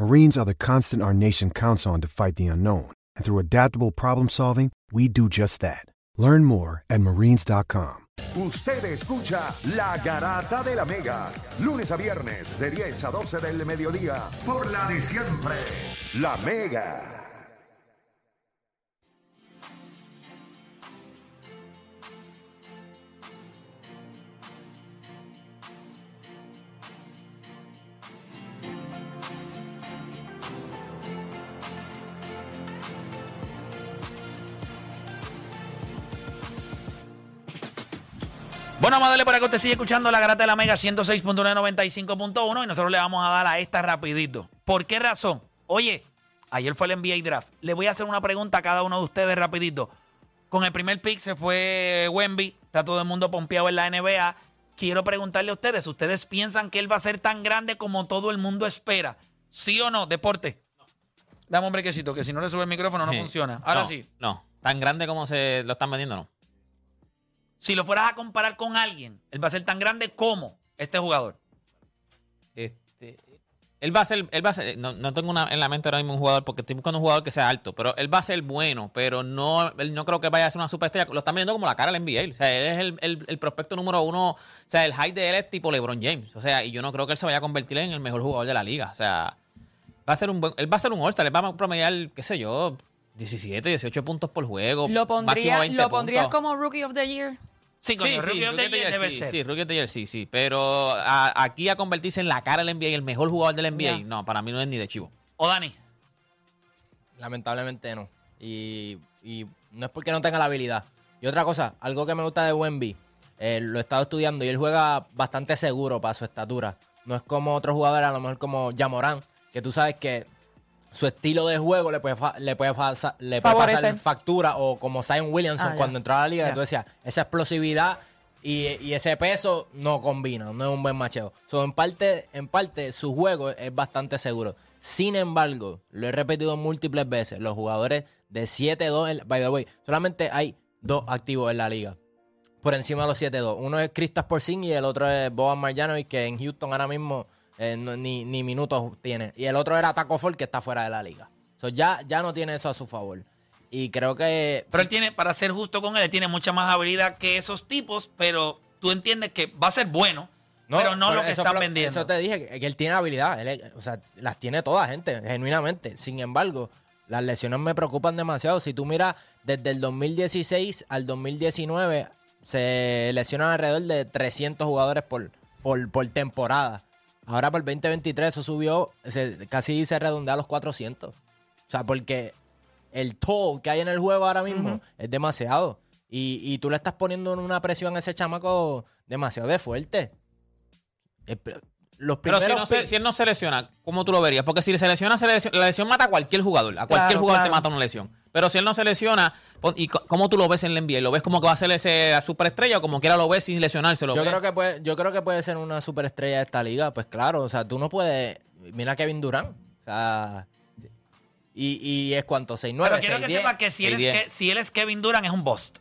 Marines are the constant our nation counts on to fight the unknown. And through adaptable problem solving, we do just that. Learn more at marines.com. Usted escucha La Garata de la Mega, lunes a viernes de 10 a 12 del mediodía, por la de siempre, La Mega. Bueno, vamos a darle para que usted siga escuchando la garata de la Mega 106.195.1 y nosotros le vamos a dar a esta rapidito. ¿Por qué razón? Oye, ayer fue el NBA Draft. Le voy a hacer una pregunta a cada uno de ustedes rapidito. Con el primer pick se fue Wemby, está todo el mundo pompeado en la NBA. Quiero preguntarle a ustedes, ¿ustedes piensan que él va a ser tan grande como todo el mundo espera? ¿Sí o no? Deporte. Dame un brequecito, que si no le sube el micrófono no Sí. funciona. Ahora No, sí. No, tan grande como se lo están vendiendo, no. Si lo fueras a comparar con alguien, él va a ser tan grande como este jugador. Este, él va a ser, él va a ser, no, no tengo una, en la mente ahora mismo un jugador porque estoy buscando un jugador que sea alto, pero él va a ser bueno, pero no, él no creo que vaya a ser una superestrella. Lo están viendo como la cara del NBA. O sea, él es el, el- el prospecto número uno. O sea, el high de él es tipo LeBron James. O sea, y yo no creo que él se vaya a convertir en el mejor jugador de la liga. O sea, va a ser un buen, él va a ser un All-Star, él va a promediar, qué sé yo, 17, 18 puntos por juego. ¿Lo, máximo pondría, 20 ¿lo pondrías puntos. como Rookie of the Year? Sí, coño, Sí, sí, Rookie Year debe sí, ser. sí, Rookie of the Year, sí, sí. Pero a- aquí a convertirse en la cara del NBA y el mejor jugador del NBA, no, para mí no es ni de chivo. O Dani. Lamentablemente no. Y, y no es porque no tenga la habilidad. Y otra cosa, algo que me gusta de Wemby, eh, lo he estado estudiando y él juega bastante seguro para su estatura. No es como otros jugadores, a lo mejor como Jamorán, que tú sabes que su estilo de juego le puede, fa- le puede, fa- le puede pasar factura o como Zion Williamson Ah, cuando entró a la liga, decías, esa explosividad y, y ese peso no combinan, no es un buen macheo. So, en, parte, en parte, su juego es bastante seguro. Sin embargo, lo he repetido múltiples veces, los jugadores de 7-2, en- by the way, solamente hay dos activos en la liga. Por encima de los 7-2. Uno es Kristaps Porzingis y el otro es Boban Marjanovic, que en Houston ahora mismo eh, no- ni, ni minutos tiene. Y el otro era Taco Fall, que está fuera de la liga. So, ya, ya no tiene eso a su favor. Y creo que... Pero él tiene, para ser justo con él, él tiene mucha más habilidad que esos tipos, pero tú entiendes que va a ser bueno, pero no lo que están vendiendo. Eso te dije, que, que él tiene habilidad. él o sea, las tiene toda gente, genuinamente. Sin embargo, las lesiones me preocupan demasiado. Si tú miras, desde el 2016 al 2019, se lesionan alrededor de 300 jugadores por, por, por temporada. Ahora por el 2023 eso subió, se- casi se redondea a los 400. O sea, porque el toll que hay en el juego ahora mismo es demasiado. Y, y tú le estás poniendo una presión a ese chamaco demasiado de fuerte. Eh, Los Pero primeros si, no se, si él no se lesiona, ¿cómo tú lo verías? Porque si se lesiona, se lesiona- la lesión mata a cualquier jugador. A cualquier Claro, jugador te mata una lesión. Pero si él no se lesiona, ¿y cómo tú lo ves en la NBA? ¿Lo ves como que va a ser ese la superestrella o como quiera lo ves sin lesionarse? Lo yo ves? creo que puede, yo creo que puede ser una superestrella de esta liga, pues claro, o sea, tú no puedes, mira a Kevin Durant, o sea, y, y es cuánto, 6 9 pero quiero que sepa que si él, es 6'10". que si él es Kevin Durant es un bust.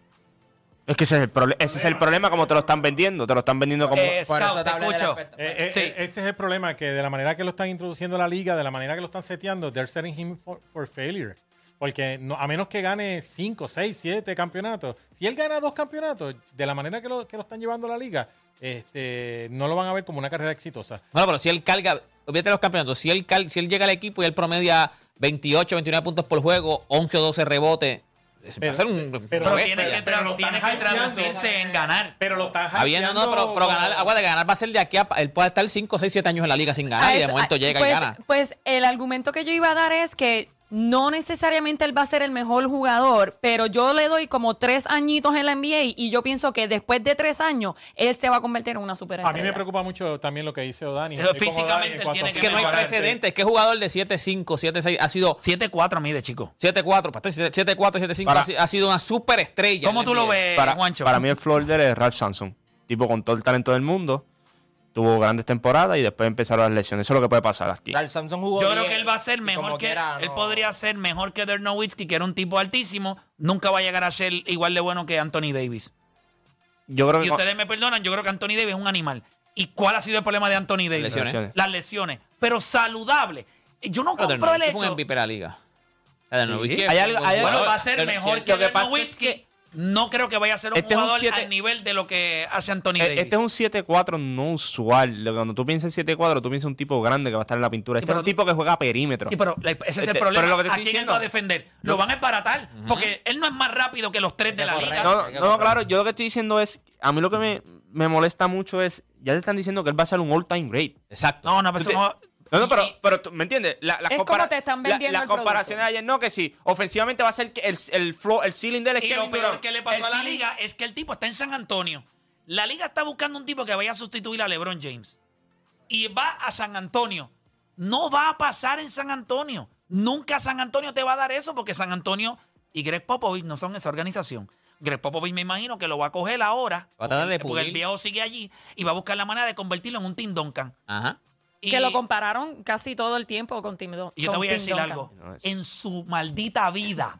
Es que ese es el, prole- ese es el problema como te lo están vendiendo. Te lo están vendiendo como... Eh, eso Scout, te escucho. aspecto. Eh, eh, Sí. eh, ese es el problema, que de la manera que lo están introduciendo a la liga, de la manera que lo están seteando, they're setting him for, for failure. Porque no- a menos que gane 5, 6, 7 campeonatos, si él gana dos campeonatos, de la manera que lo, que lo están llevando a la liga, este, no lo van a ver como una carrera exitosa. Bueno, pero si él carga, olvídate los campeonatos, si él, cal- si él llega al equipo y él promedia 28, 29 puntos por juego, 11 o 12 rebotes, va Pero- a ser un. pero- tiene que, pero lo tiene que traducirse en ganar. Pero lo están Está bien, no, pero, pero ganar, aguanta, ganar va a ser de aquí a. Él puede estar 5, 6, 7 años en la liga sin ganar A y de eso- momento a- llega pues, y gana. Pues el argumento que yo iba a dar es que no necesariamente él va a ser el mejor jugador, pero yo le doy como tres añitos en la NBA y yo pienso que después de tres años él se va a convertir en una A superestrella. mí me preocupa mucho también lo que dice O'Dani. Pero físicamente a Es que no hay precedentes. ¿Qué jugador de 7-5, 7-6 ha sido 7-4 mide, chico. 7-4? pues, 7-4, 7-5 Para- ha si- ha sido una superestrella. ¿Cómo tú la lo NBA. ves, Para, Juancho? para mí el floor de él es Ralph Samson. Tipo con todo el talento del mundo. Tuvo grandes temporadas y después empezaron las lesiones. Eso es lo que puede pasar aquí. Ralph Samson jugó Yo creo que él va a ser mejor que. quiera, Él podría ser mejor que Dirk Nowitzki, que era un tipo altísimo. Nunca va a llegar a ser igual de bueno que Anthony Davis. Yo creo que Y ustedes me perdonan, yo creo que Anthony Davis es un animal. ¿Y cuál ha sido el problema de Anthony Davis? Lesiones. Lesiones. Las lesiones. Pero saludable. Yo no compro el Nowitzki fue un hecho. MVP de la liga. La de Sí. Hay algo- hay Bueno, va a ser mejor que que Dirk No creo que vaya a ser un Este es un jugador siete- al nivel de lo que hace Anthony Davis. Eh, Este es un 7-4 no usual. Cuando tú piensas en 7-4, tú piensas en un tipo grande que va a estar en la pintura. Sí, Este es un tipo que juega a perímetro. Sí, pero ese es el Este, problema. pero lo que te ¿A estoy quién él diciendo- va a defender? Lo van a embaratar. Porque él no es más rápido que los tres de la correr. liga. No, claro, yo lo que estoy diciendo es, a mí lo que me, me molesta mucho es, ya te están diciendo que él va a ser un all-time great. Exacto. No, no, pero no- No, pero, pero tú- ¿me entiendes? La, las Es compara- como te están la- vendiendo Las comparaciones de ayer, no, que sí, ofensivamente va a ser el, el, flow, el ceiling de él es Y lo peor Durant. que le pasó El a la ceiling- liga es que el tipo está en San Antonio. La liga está buscando un tipo que vaya a sustituir a LeBron James. Y va a San Antonio. No va a pasar en San Antonio. Nunca San Antonio te va a dar eso porque San Antonio y Greg Popovich no son esa organización. Greg Popovich me imagino que lo va a coger ahora. Va a tratar de porque, porque el viejo sigue allí y va a buscar la manera de convertirlo en un Tim Duncan. Ajá. Y, Que lo compararon casi todo el tiempo con Tim yo te voy a decir Duncan. algo. No, En su maldita vida,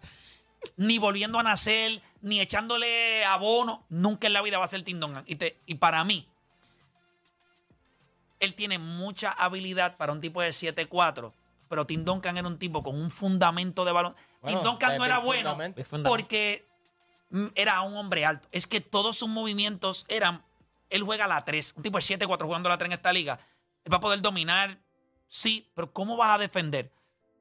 ni volviendo a nacer, ni echándole abono, nunca en la vida va a ser Tim Duncan. Y, te- y para mí, él tiene mucha habilidad para un tipo de 7-4, pero Tim Duncan era un tipo con un fundamento de balón. Bueno, Tim Duncan no desde era bueno porque mm, era un hombre alto. Es que todos sus movimientos eran. Él juega a la 3, un tipo de 7-4 jugando a la 3 en esta liga. Él va a poder dominar, sí, pero ¿cómo vas a defender?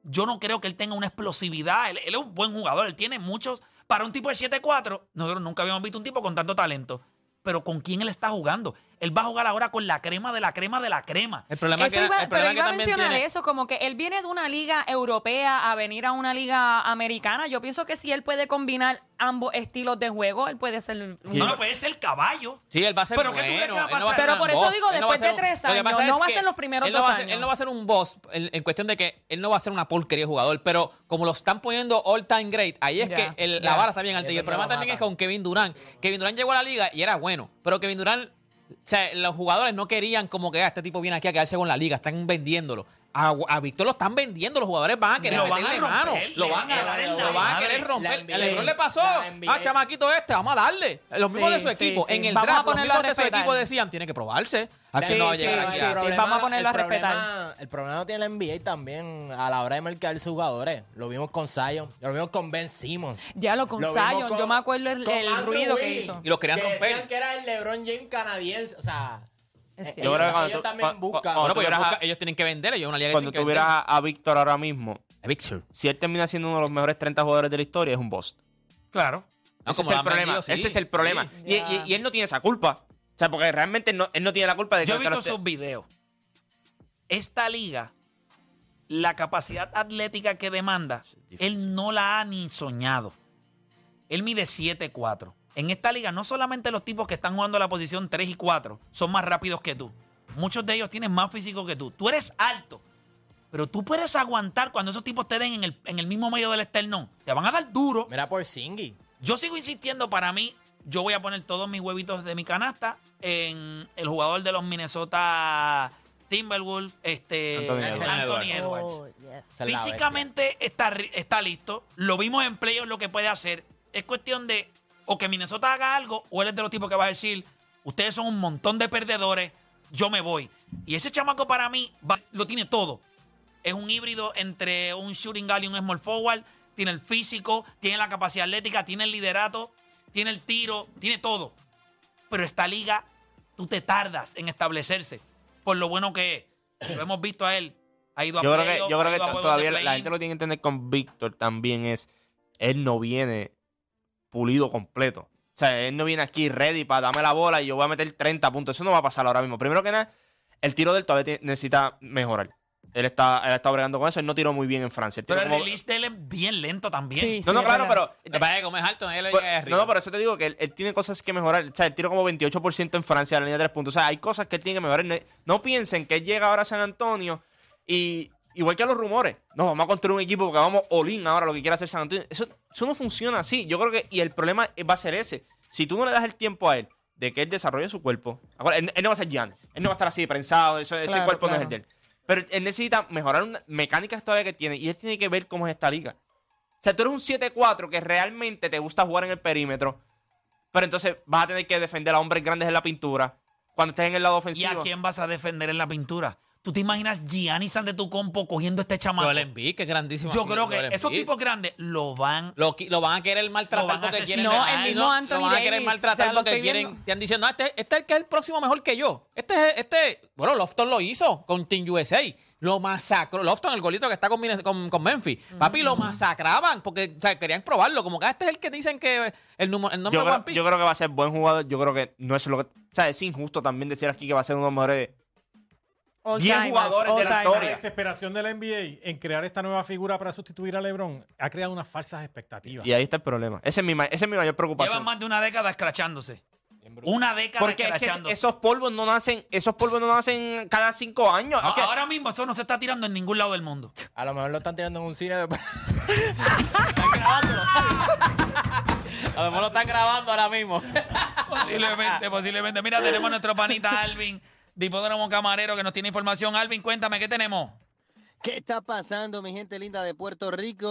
Yo no creo que él tenga una explosividad. Él, él es un buen jugador, él tiene muchos. Para un tipo de 7-4, nosotros nunca habíamos visto un tipo con tanto talento. Pero ¿con quién él está jugando? Él va a jugar ahora con la crema de la crema de la crema. El problema es que, iba- el pero iba que a mencionar tiene- eso, como que él viene de una liga europea a venir a una liga americana. Yo pienso que si él puede combinar ambos estilos de juego, él puede ser... un- No, no puede ser caballo. Sí, él va a ser ¿Pero qué tú crees bueno. que va a él no pasar? ser Pero un por eso boss. digo, Él no va a después de ser un- tres lo que años, no es va a que ser los primeros él no dos va a ser- años. Él no va a ser un boss en, en cuestión de que él no va a ser una porquería de jugador, pero como lo están poniendo all time great, ahí es Ya, que el- ya. la vara está bien alta. Y el problema también es con Kevin Durant. Kevin Durant llegó a la liga y era bueno, pero Kevin Durant, o sea, los jugadores no querían como que ah, este tipo viene aquí a quedarse con la liga, están vendiéndolo. A, a Víctor lo están vendiendo, los jugadores van a querer Lo van a meterle romper, mano. le Lo van a lo van a querer romper. El Lebron le pasó. Ah, chamaquito este, vamos a darle. Los mismos Sí, de su sí, equipo. sí. En el Vamos draft, los mismos de su equipo decían, tiene que probarse. Al Sí, final no va a sí, llegar sí, aquí. sí, a- sí. vamos a ponerlo el a respetar. problema- el problema lo tiene la NBA también a la hora de marcar sus jugadores. Lo vimos con Zion, lo vimos con Ben Simmons. Ya lo con Lo Zion, con- yo me acuerdo el, el ruido que hizo. Y los querían que romper. decían que era el LeBron James canadiense. O sea, Es eh, cierto. Yo creo que ellos, cuando ellos tú- también cu- buscan. Bueno, pues ellos, tuvieras a- buscan- ellos tienen que vender, ellos una liga que Cuando tienen que tuvieras a, a Víctor ahora mismo, vender. Si él termina siendo uno de los mejores 30 jugadores de la historia, es un bust. Claro. No, ese como es lo el han problema. vendido, sí, ese es el problema. Y, y- y él no tiene esa culpa. O sea, porque realmente no- él no tiene la culpa de que Yo he visto sus videos. Esta liga, la capacidad atlética que demanda, él no la ha ni soñado. Él mide 7'4". En esta liga, no solamente los tipos que están jugando la posición 3 y 4 son más rápidos que tú. Muchos de ellos tienen más físico que tú. Tú eres alto, pero tú puedes aguantar cuando esos tipos te den en el, en el mismo medio del esternón. Te van a dar duro. Mira por Singy. Yo sigo insistiendo, para mí, yo voy a poner todos mis huevitos de mi canasta en el jugador de los Minnesota Timberwolves, este, Anthony Anthony, Edwards. Edwards. Oh, yes. Físicamente está, está listo. Lo vimos en playoffs lo que puede hacer. Es cuestión de o que Minnesota haga algo o él es de los tipos que va a decir, ustedes son un montón de perdedores, yo me voy. Y ese chamaco para mí va- lo tiene todo. Es un híbrido entre un shooting guard y un small forward. Tiene el físico, tiene la capacidad atlética, tiene el liderato, tiene el tiro, tiene todo. Pero esta liga, tú te tardas en establecerse por lo bueno que es. Lo hemos visto a él. Ha ido a Yo creo que, yo creo que todavía la, gente lo tiene que entender con Víctor también es, él no viene pulido completo. O sea, él no viene aquí ready para darme la bola y yo voy a meter 30 puntos. Eso no va a pasar ahora mismo. Primero que nada, el tiro del todavía necesita mejorar. Él está, él está bregando con eso. Él no tiró muy bien en Francia. Él tiró Pero el como- release de él es bien lento también. Sí, no, no, es claro, pero Te que como es alto, llega no, arriba. no, por eso te digo que él, él tiene cosas que mejorar. O sea, él tiró como 28% en Francia a la línea de tres puntos. O sea, hay cosas que él tiene que mejorar. No, no piensen que él llega ahora a San Antonio y, igual que los rumores, no, vamos a construir un equipo porque vamos all-in ahora lo que quiere hacer San Antonio. Eso, eso no funciona así. Yo creo que, y el problema va a ser ese. Si tú no le das el tiempo a él de que él desarrolle su cuerpo, ahora, él, él no va a ser Giannis. Él no va a estar así prensado. eso- ese Claro, cuerpo no es el de él. Pero él necesita mejorar una, mecánicas todavía que tiene y él tiene que ver cómo es esta liga. O sea, tú eres un 7-4 que realmente te gusta jugar en el perímetro, pero entonces vas a tener que defender a hombres grandes en la pintura cuando estés en el lado ¿Y ofensivo. a quién vas a defender en la pintura? ¿Tú te imaginas Giannis de tu compo cogiendo este chamaco? Joel Embiid, que es grandísimo. Yo creo que esos tipos grandes lo van. Lo, qui- lo van a querer maltratar Lo van a porque quieren. asesinar. No, el mismo Anthony Lo van a querer Davis, maltratar o sea, lo porque estoy quieren. viendo. Están diciendo, "Ah, este, este es el que es el próximo mejor que yo. Este es. Este, bueno, Lofton lo hizo con Team USA. Lo masacró. Lofton, el golito que está con, Minnes- con, con Memphis. Papi, lo masacraban porque o sea, querían probarlo. Como que ah, este es el que dicen que el, número, el nombre yo, de creo, yo creo que va a ser buen jugador. Yo creo que no es lo que. O sea, es injusto también decir aquí que va a ser uno de los mejores. All 10 timers, jugadores de la. La historia. desesperación de la NBA en crear esta nueva figura para sustituir a LeBron ha creado unas falsas expectativas. Y ahí está el problema. Esa es mi, ma- esa es mi mayor preocupación. Llevan más de una década escrachándose. Una década Porque es que escrachándose. esos polvos no nacen, esos polvos no nacen cada cinco años. A- Es que- Ahora mismo eso no se está tirando en ningún lado del mundo. A lo mejor lo están tirando en un cine. de- A lo mejor lo están grabando ahora mismo. Posiblemente, posiblemente. Mira, tenemos a nuestro panita Alvin, de Hipódromo Camarero, que nos tiene información. Alvin, cuéntame, ¿qué tenemos? ¿Qué está pasando, mi gente linda de Puerto Rico?